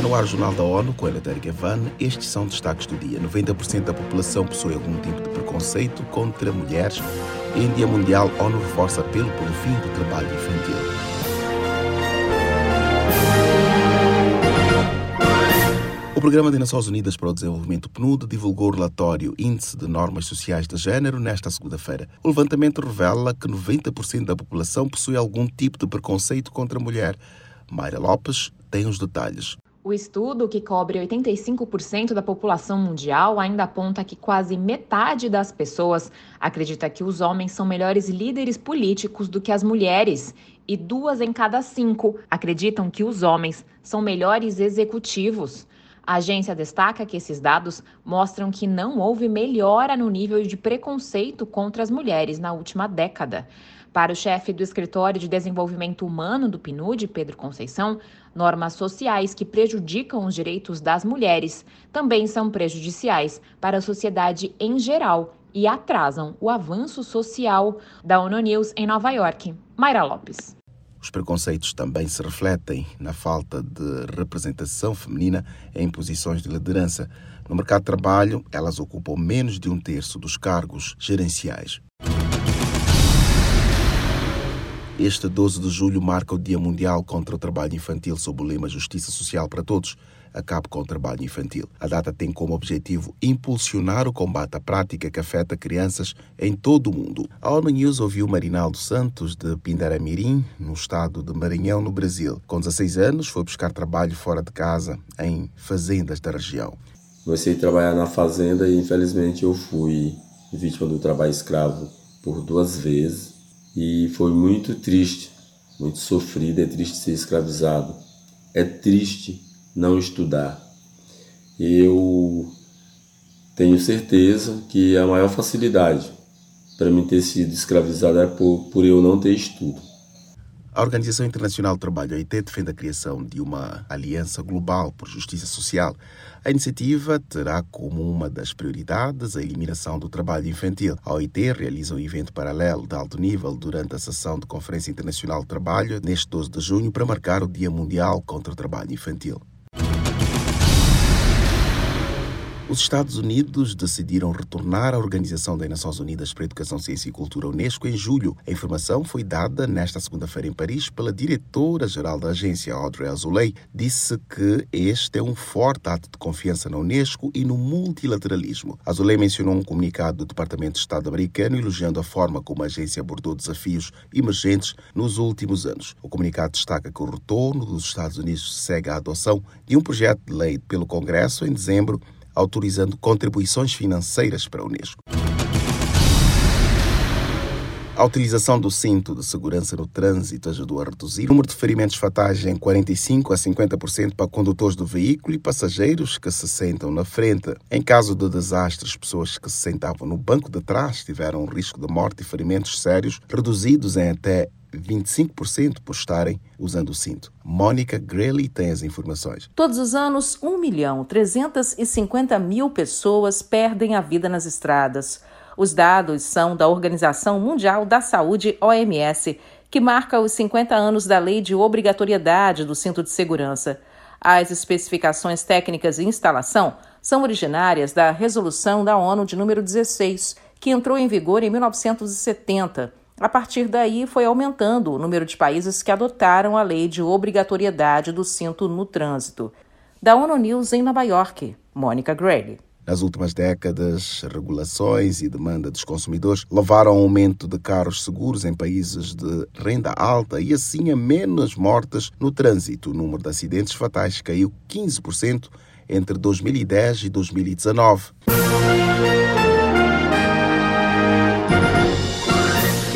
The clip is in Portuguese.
Está no ar o Jornal da ONU com Eleutério Gavan. Estes são destaques do dia. 90% da população possui algum tipo de preconceito contra mulheres. Em Dia Mundial, a ONU reforça apelo pelo fim do trabalho infantil. O Programa das Nações Unidas para o Desenvolvimento PNUD divulgou o relatório Índice de Normas Sociais de Gênero nesta segunda-feira. O levantamento revela que 90% da população possui algum tipo de preconceito contra a mulher. Mayra Lopes tem os detalhes. O estudo, que cobre 85% da população mundial, ainda aponta que quase metade das pessoas acredita que os homens são melhores líderes políticos do que as mulheres, e duas em cada cinco acreditam que os homens são melhores executivos. A agência destaca que esses dados mostram que não houve melhora no nível de preconceito contra as mulheres na última década. Para o chefe do Escritório de Desenvolvimento Humano do PNUD, Pedro Conceição, normas sociais que prejudicam os direitos das mulheres também são prejudiciais para a sociedade em geral e atrasam o avanço social da ONU News em Nova York. Mayra Lopes. Os preconceitos também se refletem na falta de representação feminina em posições de liderança. No mercado de trabalho, elas ocupam menos de um terço dos cargos gerenciais. Este 12 de julho marca o Dia Mundial contra o Trabalho Infantil sob o lema Justiça Social para Todos acabe com o trabalho infantil. A data tem como objetivo impulsionar o combate à prática que afeta crianças em todo o mundo. A ONU News ouviu Marinaldo Santos, de Pindaramirim, no estado de Maranhão, no Brasil. Com 16 anos, foi buscar trabalho fora de casa, em fazendas da região. Comecei a trabalhar na fazenda e, infelizmente, eu fui vítima do trabalho escravo por duas vezes e foi muito triste, muito sofrido. É triste ser escravizado. É triste não estudar. Eu tenho certeza que a maior facilidade para mim ter sido escravizado é por, por eu não ter estudo. A Organização Internacional do Trabalho, a OIT, defende a criação de uma aliança global por justiça social. A iniciativa terá como uma das prioridades a eliminação do trabalho infantil. A OIT realiza um evento paralelo de alto nível durante a sessão de Conferência Internacional do Trabalho, neste 12 de junho, para marcar o Dia Mundial contra o Trabalho Infantil. Os Estados Unidos decidiram retornar à Organização das Nações Unidas para a Educação, Ciência e Cultura, Unesco, em julho. A informação foi dada nesta segunda-feira em Paris pela diretora-geral da agência, Audrey Azoulay. Disse que este é um forte ato de confiança na Unesco e no multilateralismo. Azoulay mencionou um comunicado do Departamento de Estado americano elogiando a forma como a agência abordou desafios emergentes nos últimos anos. O comunicado destaca que o retorno dos Estados Unidos segue a adoção de um projeto de lei pelo Congresso em dezembro autorizando contribuições financeiras para a Unesco. A utilização do cinto de segurança no trânsito ajudou a reduzir o número de ferimentos fatais em 45 a 50% para condutores do veículo e passageiros que se sentam na frente. Em caso de desastres, pessoas que se sentavam no banco de trás tiveram um risco de morte e ferimentos sérios reduzidos em até 25% por estarem usando o cinto. Mônica Greeley tem as informações. Todos os anos, 1 milhão 350 mil pessoas perdem a vida nas estradas. Os dados são da Organização Mundial da Saúde, OMS, que marca os 50 anos da lei de obrigatoriedade do cinto de segurança. As especificações técnicas e instalação são originárias da Resolução da ONU de número 16, que entrou em vigor em 1970 a partir daí, foi aumentando o número de países que adotaram a lei de obrigatoriedade do cinto no trânsito. Da ONU News em Nova York, Mônica Gray. Nas últimas décadas, regulações e demanda dos consumidores levaram ao aumento de carros seguros em países de renda alta e assim a menos mortes no trânsito. O número de acidentes fatais caiu 15% entre 2010 e 2019.